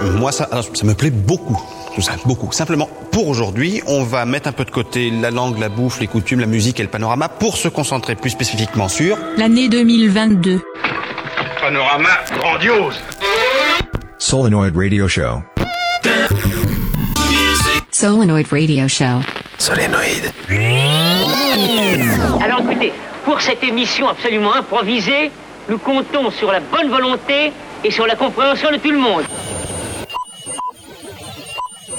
Moi, ça, ça me plaît beaucoup. Tout ça, beaucoup. Simplement, pour aujourd'hui, on va mettre un peu de côté la langue, la bouffe, les coutumes, la musique et le panorama pour se concentrer plus spécifiquement sur L'année 2022. Panorama grandiose. Solenoid Radio Show. Solenoid Radio Show. Solenoid. Alors écoutez, pour cette émission absolument improvisée, nous comptons sur la bonne volonté et sur la compréhension de tout le monde.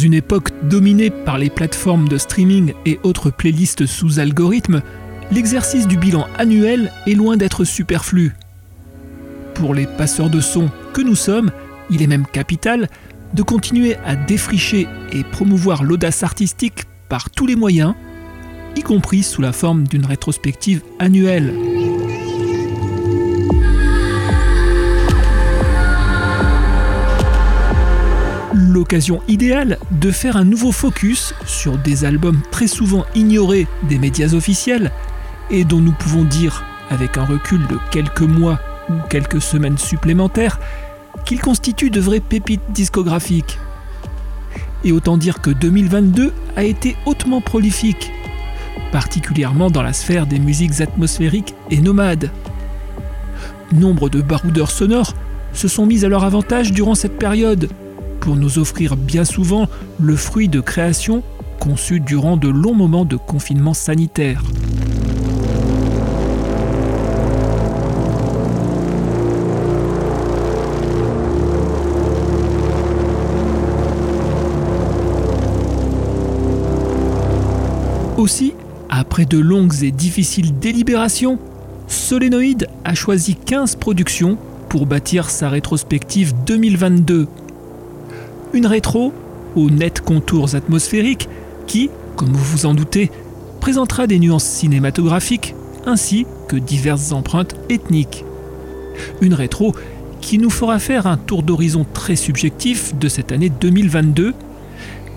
Une époque dominée par les plateformes de streaming et autres playlists sous algorithme, l'exercice du bilan annuel est loin d'être superflu. Pour les passeurs de son que nous sommes, il est même capital de continuer à défricher et promouvoir l'audace artistique par tous les moyens, y compris sous la forme d'une rétrospective annuelle. L'occasion idéale de faire un nouveau focus sur des albums très souvent ignorés des médias officiels et dont nous pouvons dire, avec un recul de quelques mois ou quelques semaines supplémentaires, qu'ils constituent de vraies pépites discographiques. Et autant dire que 2022 a été hautement prolifique, particulièrement dans la sphère des musiques atmosphériques et nomades. Nombre de baroudeurs sonores se sont mis à leur avantage durant cette période, pour nous offrir bien souvent le fruit de créations conçues durant de longs moments de confinement sanitaire. Aussi, après de longues et difficiles délibérations, Solénoïde a choisi 15 productions pour bâtir sa rétrospective 2022 une rétro aux nets contours atmosphériques qui, comme vous vous en doutez, présentera des nuances cinématographiques ainsi que diverses empreintes ethniques. Une rétro qui nous fera faire un tour d'horizon très subjectif de cette année 2022,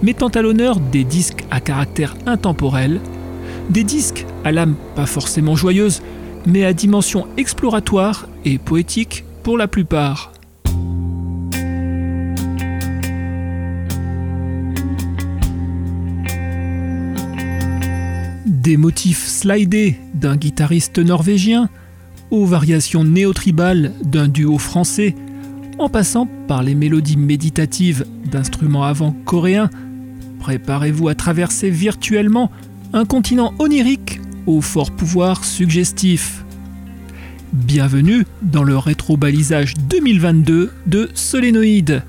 mettant à l'honneur des disques à caractère intemporel, des disques à l'âme pas forcément joyeuse, mais à dimension exploratoire et poétique pour la plupart. Des motifs slidés d'un guitariste norvégien aux variations néo-tribales d'un duo français, en passant par les mélodies méditatives d'instruments avant coréens, préparez-vous à traverser virtuellement un continent onirique au fort pouvoir suggestif. Bienvenue dans le rétro-balisage 2022 de Solénoïde.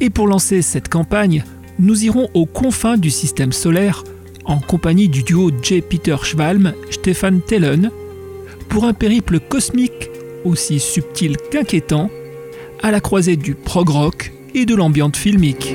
Et pour lancer cette campagne, nous irons aux confins du système solaire en compagnie du duo J. Peter Schwalm, Stefan Tellen, pour un périple cosmique aussi subtil qu'inquiétant, à la croisée du prog rock et de l'ambiance filmique.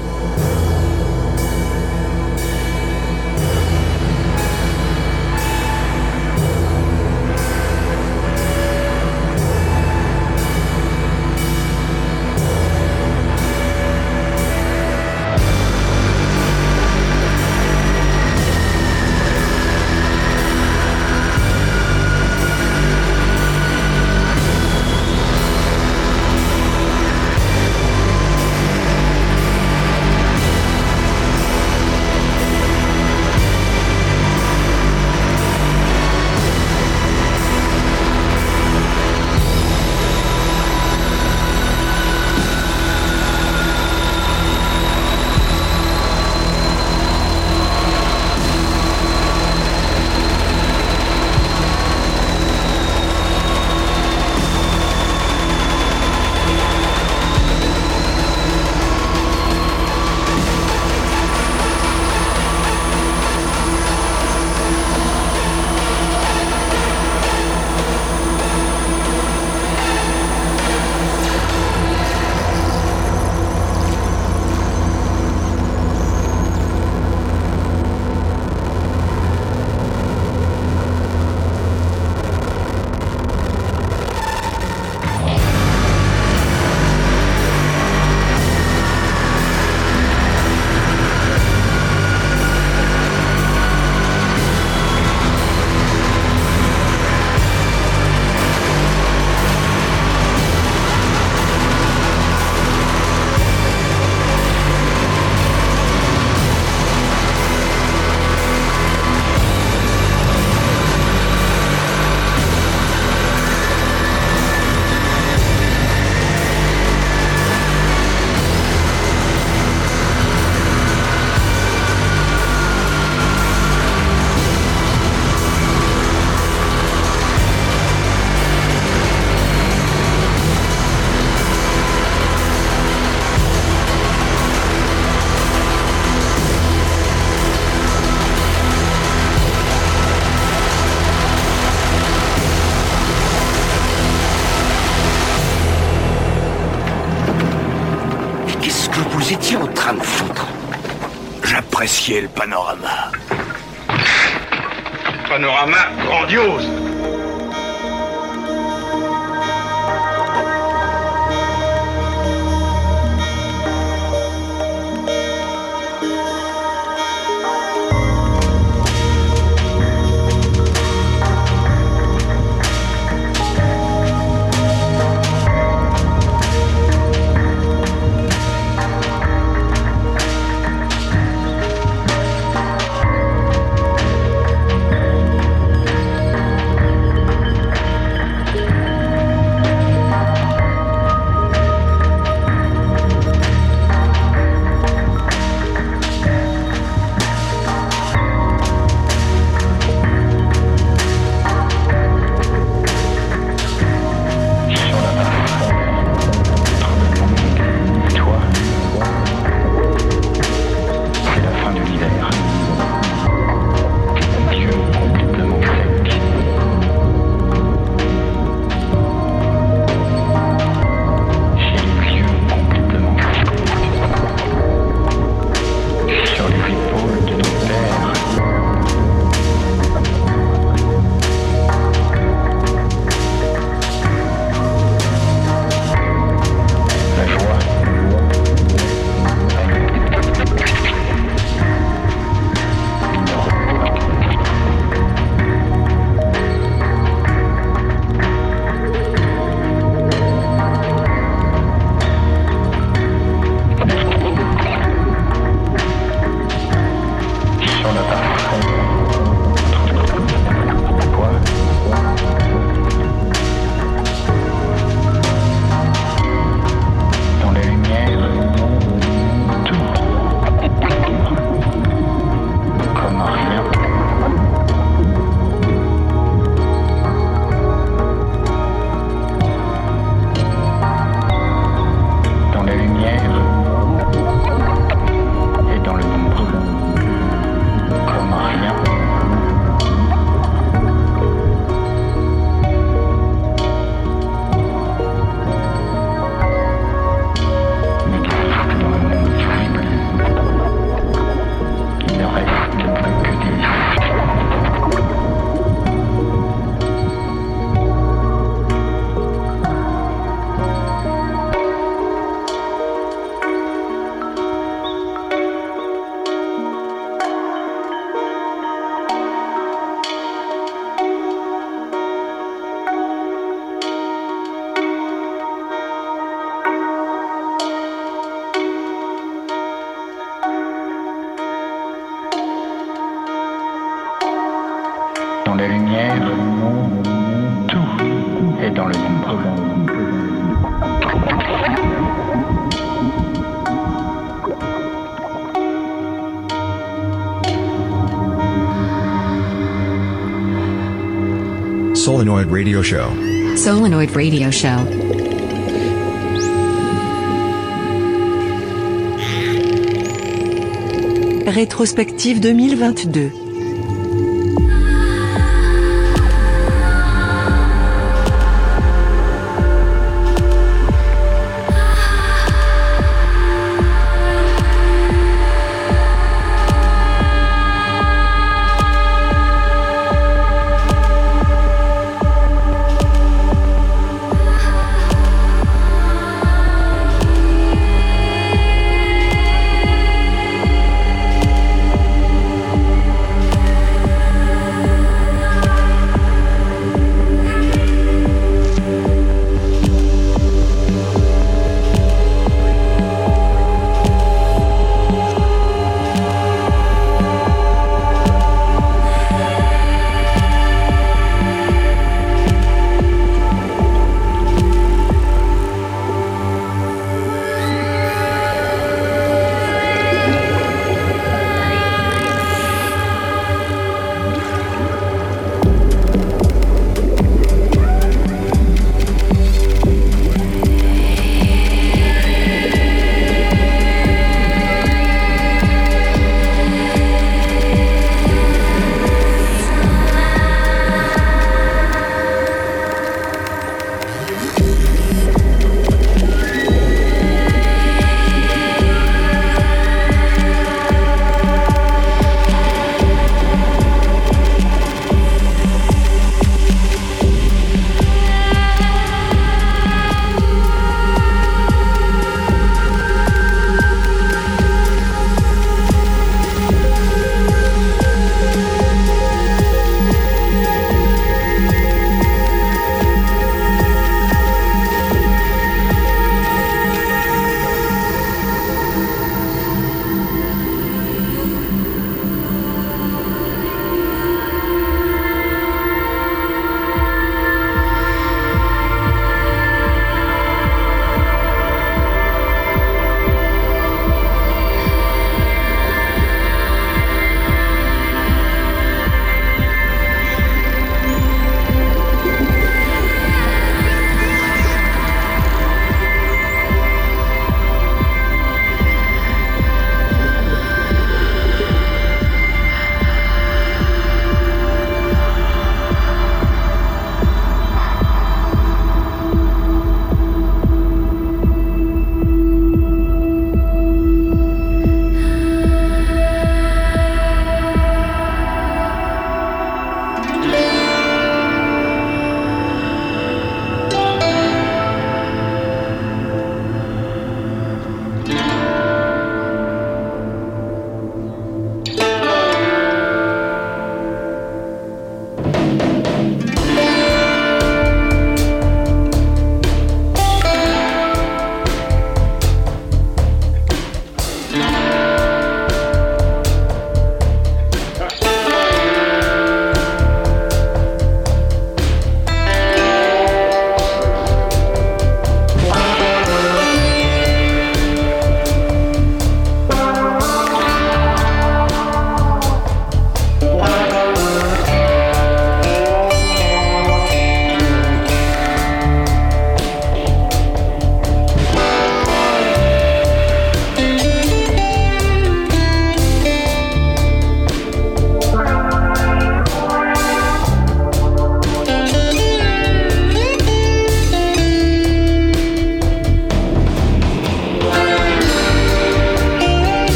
Radio Show. Solenoid Radio Show. Rétrospective 2022.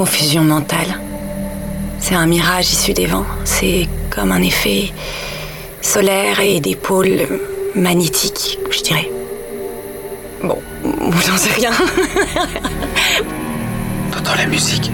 Confusion mentale. C'est un mirage issu des vents. C'est comme un effet solaire et des pôles magnétiques, je dirais. Bon, j'en sais rien. T'entends la musique?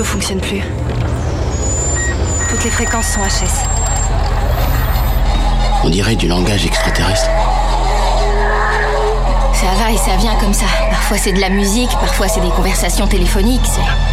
Radio fonctionne plus. Toutes les fréquences sont HS. On dirait du langage extraterrestre. Ça va et ça vient comme ça. Parfois c'est de la musique, parfois c'est des conversations téléphoniques, c'est...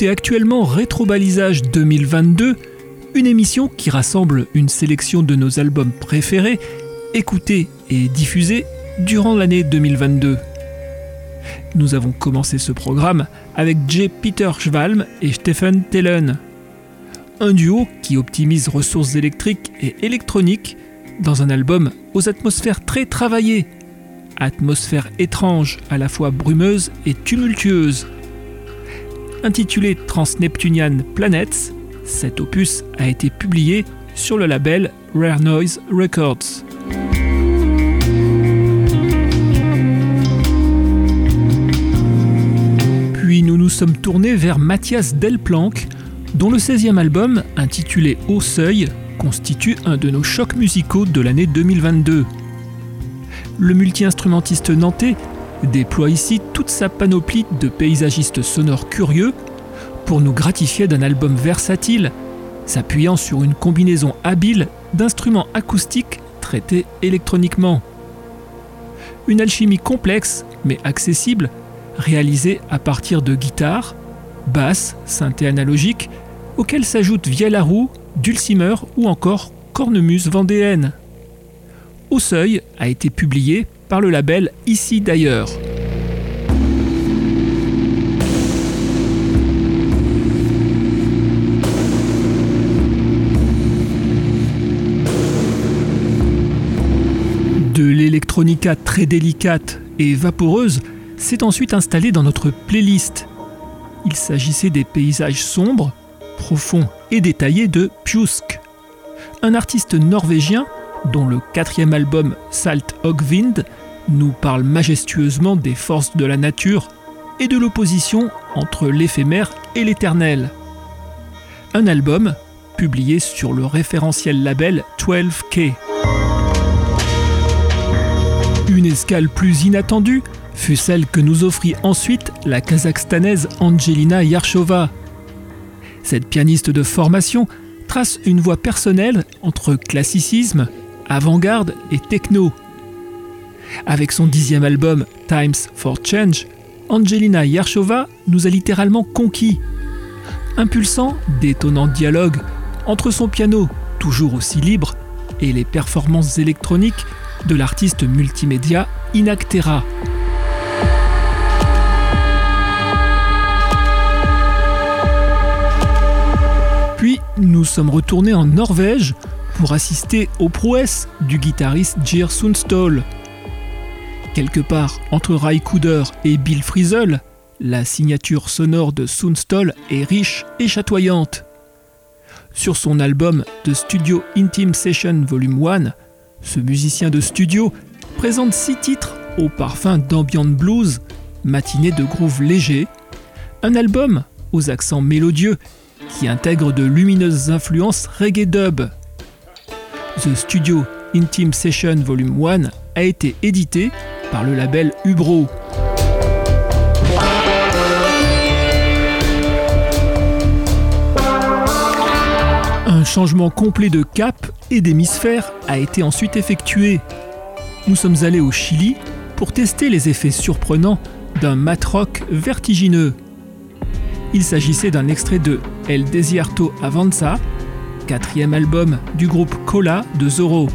écoutez actuellement Rétrobalisage 2022, une émission qui rassemble une sélection de nos albums préférés, écoutés et diffusés durant l'année 2022. Nous avons commencé ce programme avec J. Peter Schwalm et Stephen Tellen. Un duo qui optimise ressources électriques et électroniques dans un album aux atmosphères très travaillées. Atmosphère étrange, à la fois brumeuse et tumultueuse. Intitulé Transneptunian Planets, cet opus a été publié sur le label Rare Noise Records. Puis nous nous sommes tournés vers Mathias Delplanck, dont le 16e album, intitulé Au Seuil, constitue un de nos chocs musicaux de l'année 2022. Le multi-instrumentiste nantais déploie ici toute sa panoplie de paysagistes sonores curieux pour nous gratifier d'un album versatile, s'appuyant sur une combinaison habile d'instruments acoustiques traités électroniquement. Une alchimie complexe mais accessible, réalisée à partir de guitares, basses, synthé analogiques, auxquelles s'ajoutent roue, dulcimer ou encore cornemuse vendéenne. Au seuil a été publié par le label Ici d'ailleurs. De l'électronica très délicate et vaporeuse s'est ensuite installée dans notre playlist. Il s'agissait des paysages sombres, profonds et détaillés de Pjusk, un artiste norvégien dont le quatrième album Salt Hogvind nous parle majestueusement des forces de la nature et de l'opposition entre l'éphémère et l'éternel. Un album publié sur le référentiel label 12K. Une escale plus inattendue fut celle que nous offrit ensuite la kazakhstanaise Angelina Yarshova. Cette pianiste de formation trace une voie personnelle entre classicisme, avant-garde et techno. Avec son dixième album Times for Change, Angelina Yarshova nous a littéralement conquis, impulsant d'étonnants dialogues entre son piano, toujours aussi libre, et les performances électroniques de l'artiste multimédia Inactera. Puis nous sommes retournés en Norvège pour assister aux prouesses du guitariste Geir Sundstall. Quelque part entre Ray Cooder et Bill Frisell, la signature sonore de Sundstall est riche et chatoyante. Sur son album The Studio Intime Session Volume 1, ce musicien de studio présente six titres au parfum d'ambient blues, matinée de groove léger, un album aux accents mélodieux qui intègre de lumineuses influences reggae dub. The Studio Intime Session Volume 1 a été édité par le label Ubro. Un changement complet de cap et d'hémisphère a été ensuite effectué. Nous sommes allés au Chili pour tester les effets surprenants d'un mat rock vertigineux. Il s'agissait d'un extrait de El Desierto Avanza, quatrième album du groupe Cola de Zorro.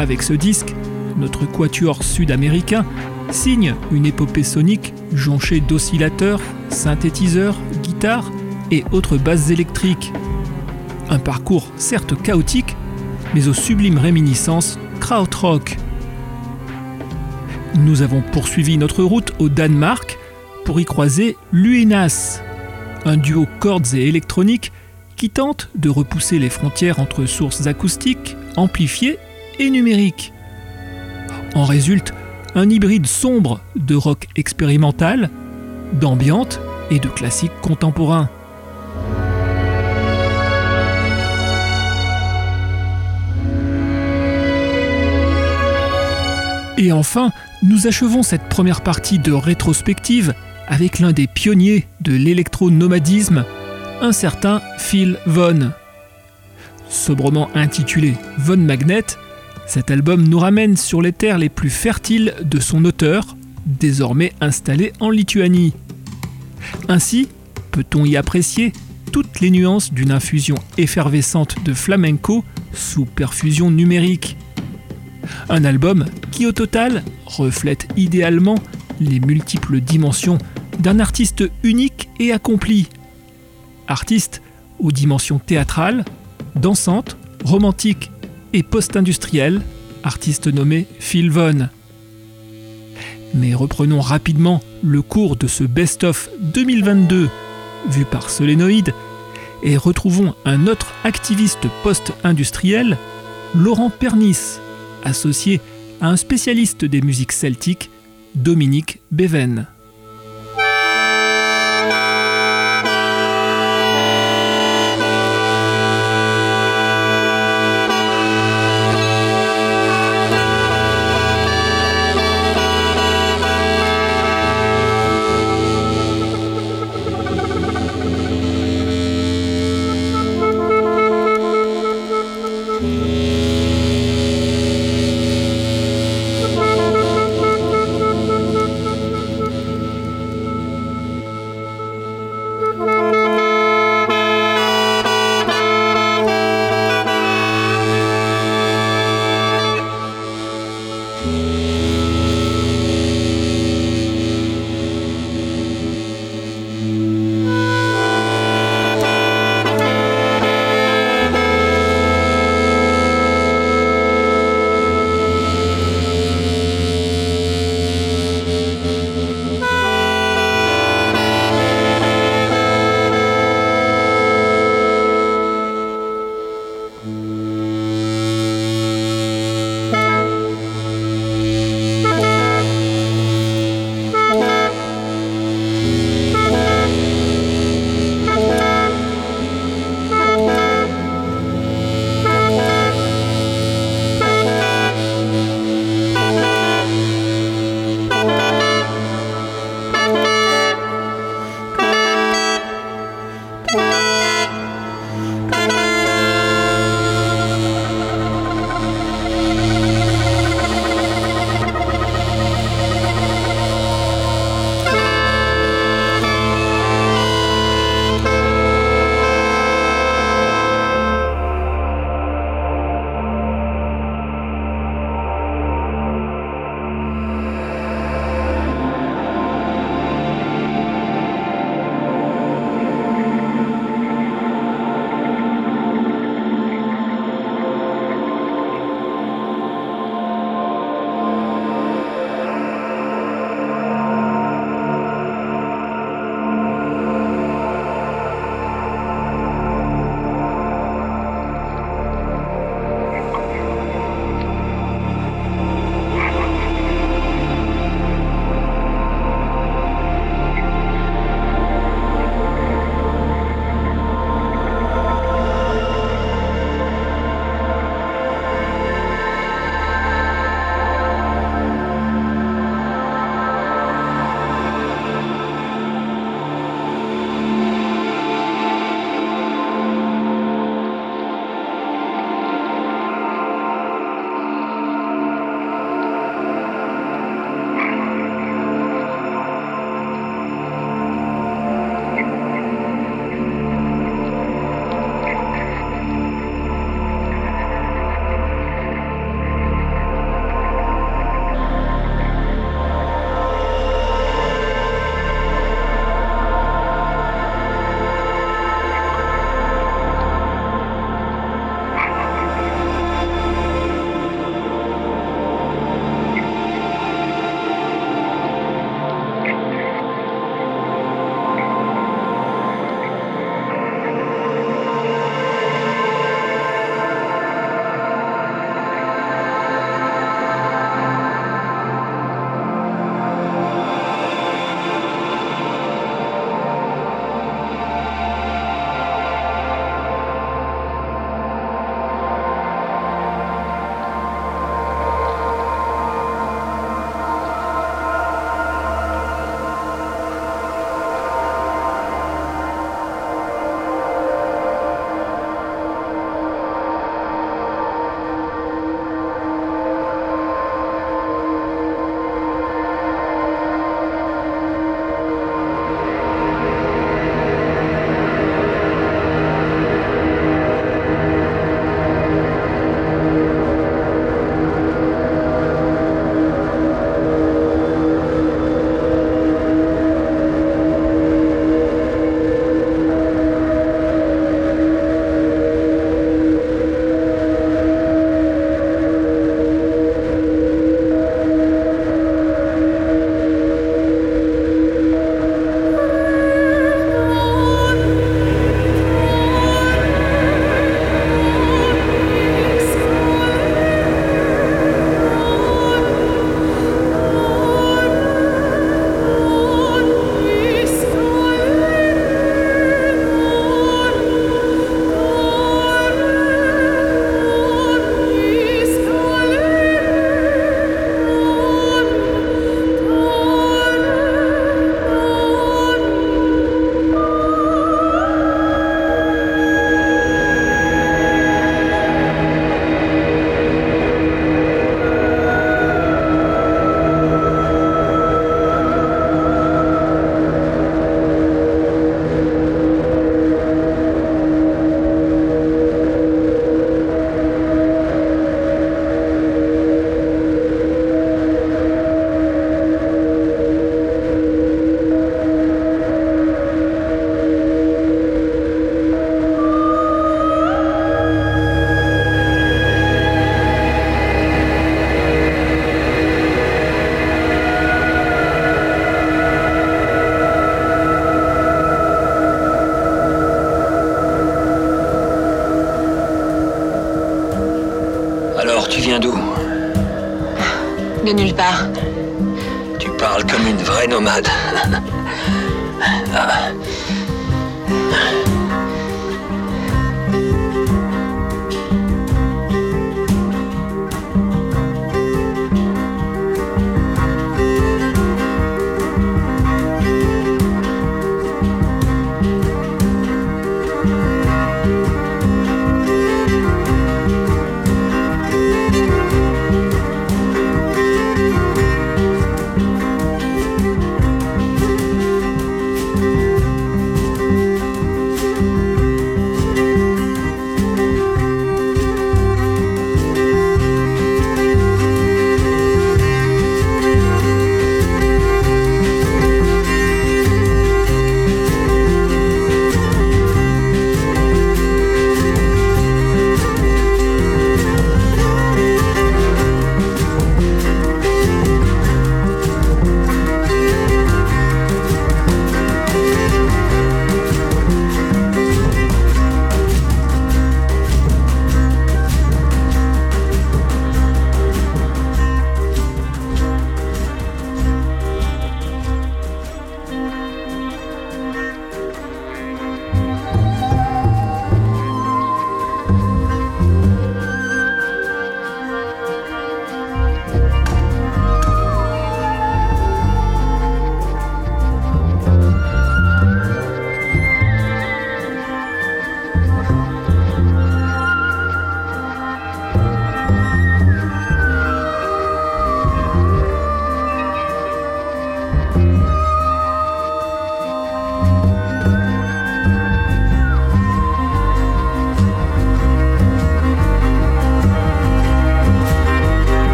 Avec ce disque, notre quatuor sud-américain signe une épopée sonique jonchée d'oscillateurs, synthétiseurs, guitares et autres basses électriques. Un parcours certes chaotique, mais aux sublimes réminiscences krautrock. Nous avons poursuivi notre route au Danemark pour y croiser Luinas, un duo cordes et électroniques qui tente de repousser les frontières entre sources acoustiques, amplifiées et numériques. En résulte un hybride sombre de rock expérimental, d'ambiante et de classique contemporain. Et enfin, nous achevons cette première partie de rétrospective avec l'un des pionniers de l'électronomadisme, un certain Phil Von. Sobrement intitulé Von Magnet, cet album nous ramène sur les terres les plus fertiles de son auteur, désormais installé en Lituanie. Ainsi, peut-on y apprécier toutes les nuances d'une infusion effervescente de flamenco sous perfusion numérique. Un album qui au total reflète idéalement les multiples dimensions d'un artiste unique et accompli. Artiste aux dimensions théâtrales, dansantes, romantiques et post-industrielles, artiste nommé Phil Vaughan. Mais reprenons rapidement le cours de ce best-of 2022 vu par Solénoïde et retrouvons un autre activiste post-industriel, Laurent Pernis, associé à un spécialiste des musiques celtiques, Dominique Beven.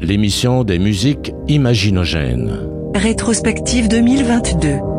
L'émission des musiques imaginogènes. Rétrospective 2022.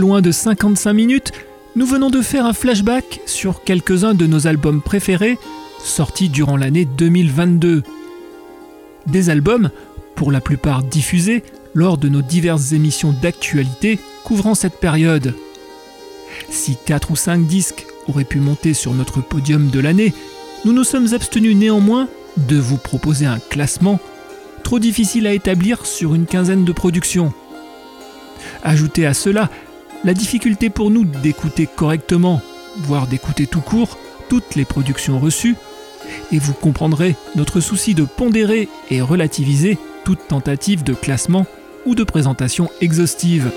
Loin de 55 minutes, nous venons de faire un flashback sur quelques-uns de nos albums préférés sortis durant l'année 2022. Des albums, pour la plupart diffusés lors de nos diverses émissions d'actualité couvrant cette période. Si 4 ou 5 disques auraient pu monter sur notre podium de l'année, nous nous sommes abstenus néanmoins de vous proposer un classement trop difficile à établir sur une quinzaine de productions. Ajoutez à cela la difficulté pour nous d'écouter correctement, voire d'écouter tout court, toutes les productions reçues, et vous comprendrez notre souci de pondérer et relativiser toute tentative de classement ou de présentation exhaustive.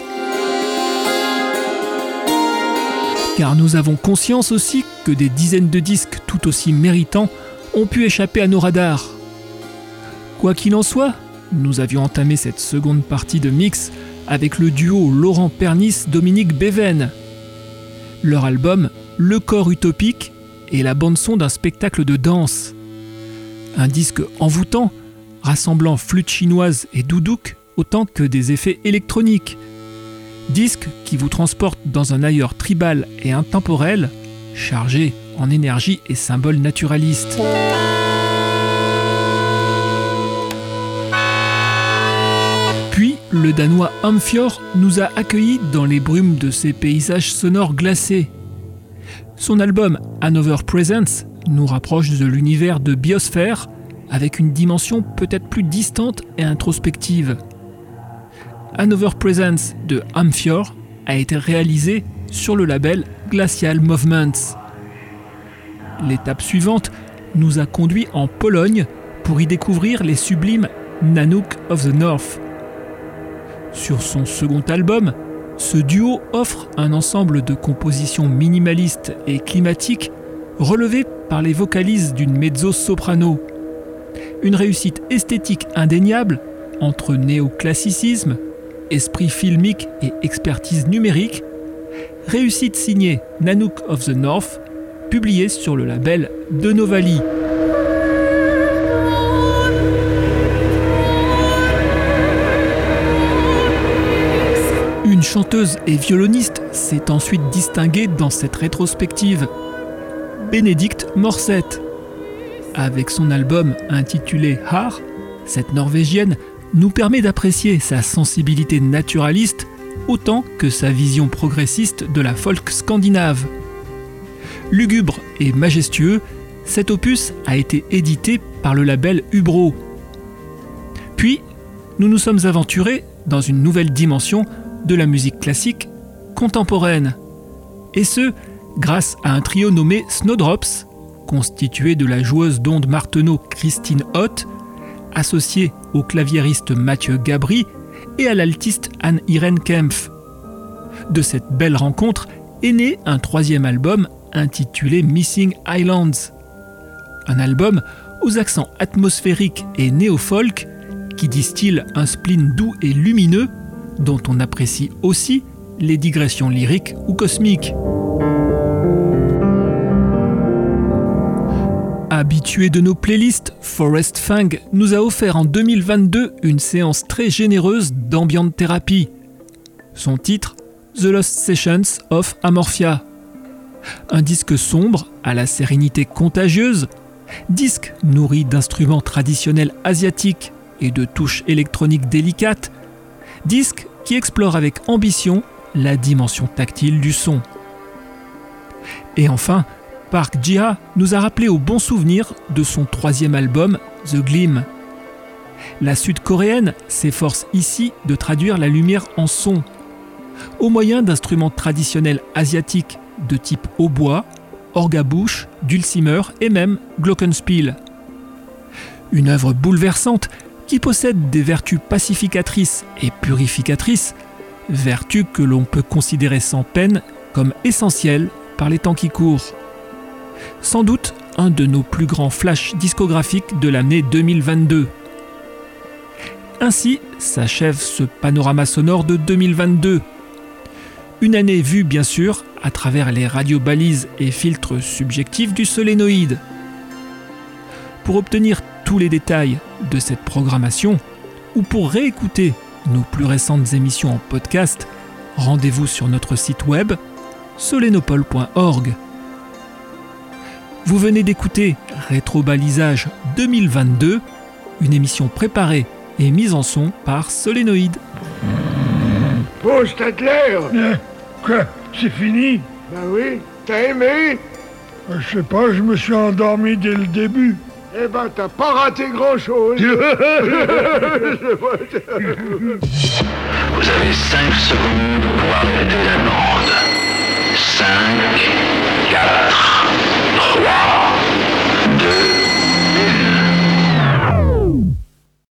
Car nous avons conscience aussi que des dizaines de disques tout aussi méritants ont pu échapper à nos radars. Quoi qu'il en soit, nous avions entamé cette seconde partie de mix avec le duo Laurent Pernis-Dominique Beven. Leur album Le corps utopique est la bande-son d'un spectacle de danse. Un disque envoûtant, rassemblant flûte chinoise et doudouk autant que des effets électroniques. Disque qui vous transporte dans un ailleurs tribal et intemporel, chargé en énergie et symboles naturalistes. Le Danois Amfjord nous a accueillis dans les brumes de ces paysages sonores glacés. Son album Hanover Presence nous rapproche de l'univers de Biosphère avec une dimension peut-être plus distante et introspective. Hanover Presence de Amfjord a été réalisé sur le label Glacial Movements. L'étape suivante nous a conduit en Pologne pour y découvrir les sublimes Nanook of the North. Sur son second album, ce duo offre un ensemble de compositions minimalistes et climatiques relevées par les vocalises d'une mezzo-soprano. Une réussite esthétique indéniable entre néoclassicisme, esprit filmique et expertise numérique, réussite signée Nanook of the North, publiée sur le label De Novali. Chanteuse et violoniste s'est ensuite distinguée dans cette rétrospective. Bénédicte Morset. Avec son album intitulé Har, cette Norvégienne nous permet d'apprécier sa sensibilité naturaliste autant que sa vision progressiste de la folk scandinave. Lugubre et majestueux, cet opus a été édité par le label Ubro. Puis, nous nous sommes aventurés dans une nouvelle dimension de la musique classique contemporaine. Et ce, grâce à un trio nommé Snowdrops, constitué de la joueuse d'ondes Marteneau Christine Hott, associée au claviériste Mathieu Gabry et à l'altiste Anne-Irène Kempf. De cette belle rencontre est né un troisième album intitulé Missing Islands. Un album aux accents atmosphériques et néo-folk qui distille un spleen doux et lumineux dont on apprécie aussi les digressions lyriques ou cosmiques. Habitué de nos playlists, Forest Fang nous a offert en 2022 une séance très généreuse d'ambient thérapie. Son titre The Lost Sessions of Amorphia. Un disque sombre à la sérénité contagieuse, disque nourri d'instruments traditionnels asiatiques et de touches électroniques délicates, disque qui explore avec ambition la dimension tactile du son. Et enfin, Park Jiha nous a rappelé au bon souvenir de son troisième album, The Gleam. La sud-coréenne s'efforce ici de traduire la lumière en son, au moyen d'instruments traditionnels asiatiques de type hautbois, orgabouche, dulcimer et même glockenspiel. Une œuvre bouleversante qui possède des vertus pacificatrices et purificatrices, vertus que l'on peut considérer sans peine comme essentielles par les temps qui courent sans doute un de nos plus grands flashs discographiques de l'année 2022. Ainsi s'achève ce panorama sonore de 2022. Une année vue bien sûr à travers les radiobalises et filtres subjectifs du solénoïde. Pour obtenir tous les détails de cette programmation, ou pour réécouter nos plus récentes émissions en podcast, rendez-vous sur notre site web solenopole.org. Vous venez d'écouter Rétrobalisage 2022, une émission préparée et mise en son par Solénoïde. Oh, Stadler Quoi C'est fini? Bah oui, t'as aimé? Euh, Je sais pas, je me suis endormi dès le début. Eh ben, t'as pas raté grand-chose Vous avez 5 secondes pour arrêter la bande. 5, 4, 3,